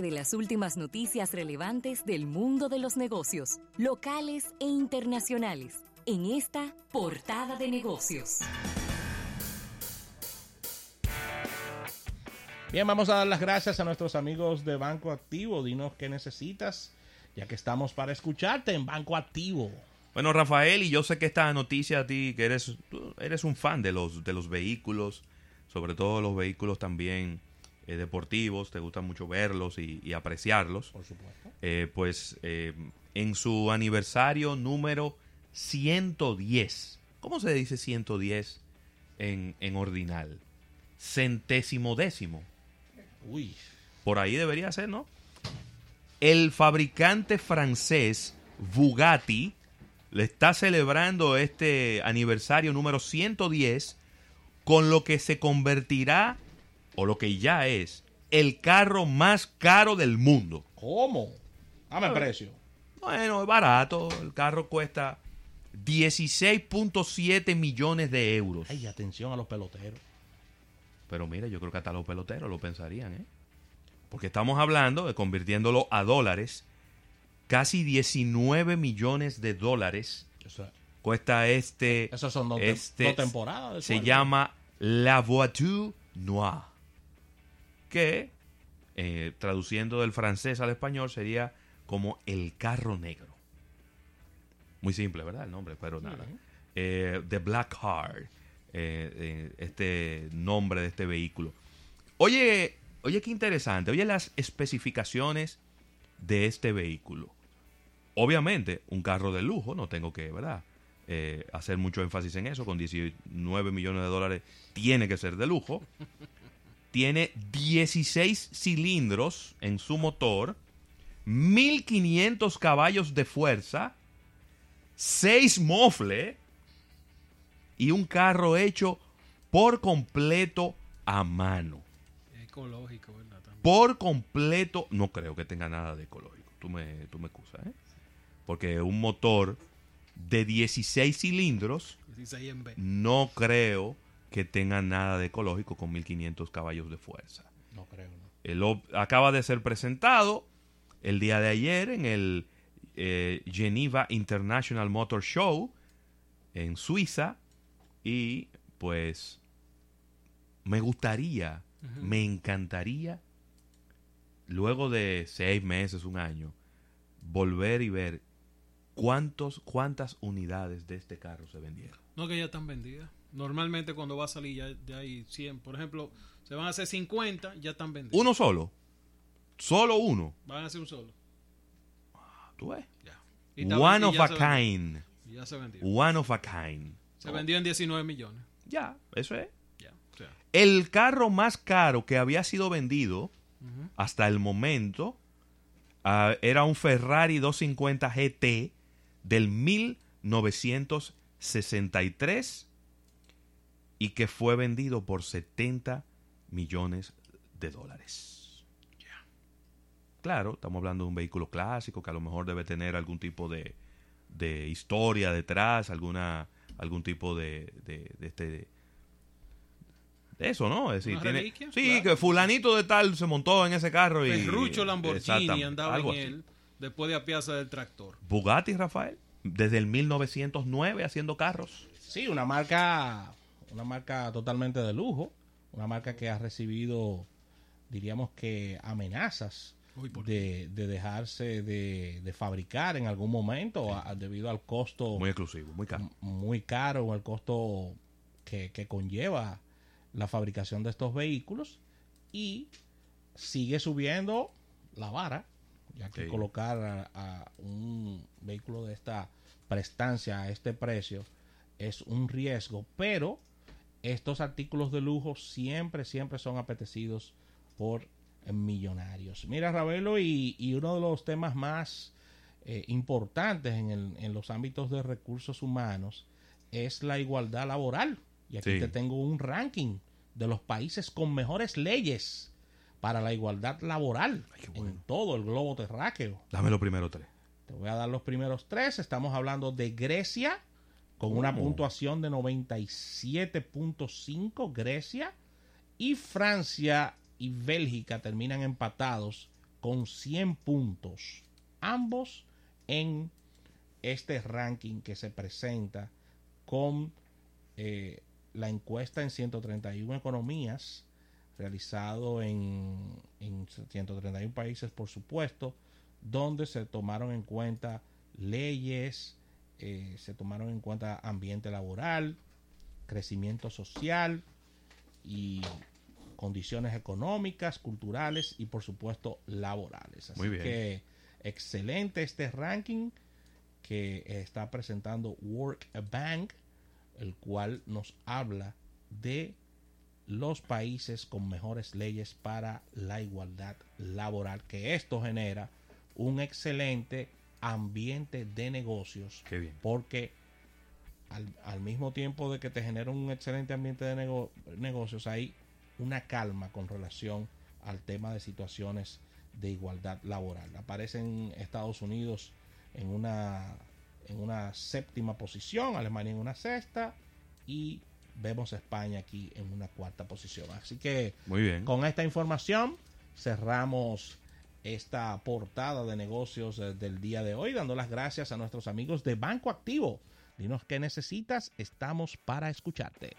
de las últimas noticias relevantes del mundo de los negocios, locales e internacionales, en esta portada de negocios. Bien, vamos a dar las gracias a nuestros amigos de Banco Activo. Dinos qué necesitas, ya que estamos para escucharte en Banco Activo. Bueno, Rafael, y yo sé que esta noticia a ti, que eres, tú eres un fan de los, de los vehículos, sobre todo los vehículos también eh, deportivos, te gusta mucho verlos y, apreciarlos. Por supuesto. Eh, pues eh, en su aniversario número 110, ¿cómo se dice 110 en, en ordinal? Centésimo décimo. Uy. Por ahí debería ser, ¿no? El fabricante francés Bugatti le está celebrando este aniversario número 110 con lo que se convertirá o lo que ya es, el carro más caro del mundo. ¿Cómo? Dame precio. Bueno, es barato. El carro cuesta 16.7 millones de euros. Ay, atención a los peloteros. Pero mira, yo creo que hasta los peloteros lo pensarían, ¿eh? Porque estamos hablando de convirtiéndolo a dólares. Casi 19 millones de dólares cuesta este. Esas son dos, este, temporadas. Se llama La Voiture Noire que, eh, traduciendo del francés al español, sería como el carro negro. Muy simple, ¿verdad? El nombre, pero nada. Eh, The Black Car, eh, este nombre de este vehículo. Oye, oye, qué interesante. Oye, las especificaciones de este vehículo. Obviamente, un carro de lujo, no tengo que, ¿verdad? hacer mucho énfasis en eso, con 19 millones de dólares tiene que ser de lujo tiene 16 cilindros en su motor, 1500 caballos de fuerza, 6 mofles y un carro hecho por completo a mano. Ecológico, ¿verdad? Por completo, no creo que tenga nada de ecológico. Tú me, tú me excusas, ¿eh? Porque un motor de 16 cilindros, 16 no creo que tenga nada de ecológico con 1500 caballos de fuerza. No creo. No. acaba de ser presentado el día de ayer en el eh, Geneva International Motor Show en Suiza y pues me gustaría, me encantaría luego de seis meses, un año, volver y ver cuántos, cuántas unidades de este carro se vendieron. No, que ya están vendidas. Normalmente cuando va a salir ya, ya, hay 100. Por ejemplo, se van a hacer 50, ya están vendidos. ¿Uno solo? ¿Solo uno? Van a hacer un solo. Ah, ¿Tú ves? Ya. One of a kind. Ya se vendió. One of a kind. Se vendió en 19 millones. Ya, eso es. Ya. El carro más caro que había sido vendido hasta el momento ah, era un Ferrari 250 GT del 1963 y que fue vendido por 70 millones de dólares. Claro, estamos hablando de un vehículo clásico que a lo mejor debe tener algún tipo de, de historia detrás, alguna algún tipo de, de, este de eso, ¿no? Es decir, tiene, sí, que fulanito de tal se montó en ese carro y Ferruccio Lamborghini andaba en él después de apiarse del tractor. Bugatti, Rafael, desde el 1909 haciendo carros. Sí, una marca una marca totalmente de lujo, una marca que ha recibido, diríamos que, amenazas de, dejarse de, fabricar en algún momento debido al costo muy exclusivo, muy caro, muy caro, el costo que, conlleva la fabricación de estos vehículos y sigue subiendo la vara, ya que colocar a, un vehículo de esta prestancia a este precio es un riesgo, pero estos artículos de lujo siempre, siempre son apetecidos por millonarios. Mira, Ravelo, y, uno de los temas más eh, importantes en, los ámbitos de recursos humanos es la igualdad laboral. Y aquí te tengo un ranking de los países con mejores leyes para la igualdad laboral en todo el globo terráqueo. Dame los primeros tres. Te voy a dar los primeros tres. Estamos hablando de Grecia, con una puntuación de 97.5 Grecia y Francia y Bélgica terminan empatados con 100 puntos, ambos en este ranking que se presenta con eh, la encuesta en 131 economías, realizado en, en 131 países, por supuesto, donde se tomaron en cuenta leyes, eh, se tomaron en cuenta ambiente laboral, crecimiento social y condiciones económicas, culturales y por supuesto laborales. Así Muy bien. que excelente este ranking que está presentando Work Bank, el cual nos habla de los países con mejores leyes para la igualdad laboral, que esto genera un excelente ambiente de negocios, Qué bien. porque al, al mismo tiempo de que te genera un excelente ambiente de nego- negocios, hay una calma con relación al tema de situaciones de igualdad laboral. Aparece en Estados Unidos en una, en una séptima posición, Alemania en una sexta y vemos a España aquí en una cuarta posición. Así que Muy bien. con esta información cerramos esta portada de negocios eh, del día de hoy, dando las gracias a nuestros amigos de Banco Activo. Dinos qué necesitas, estamos para escucharte.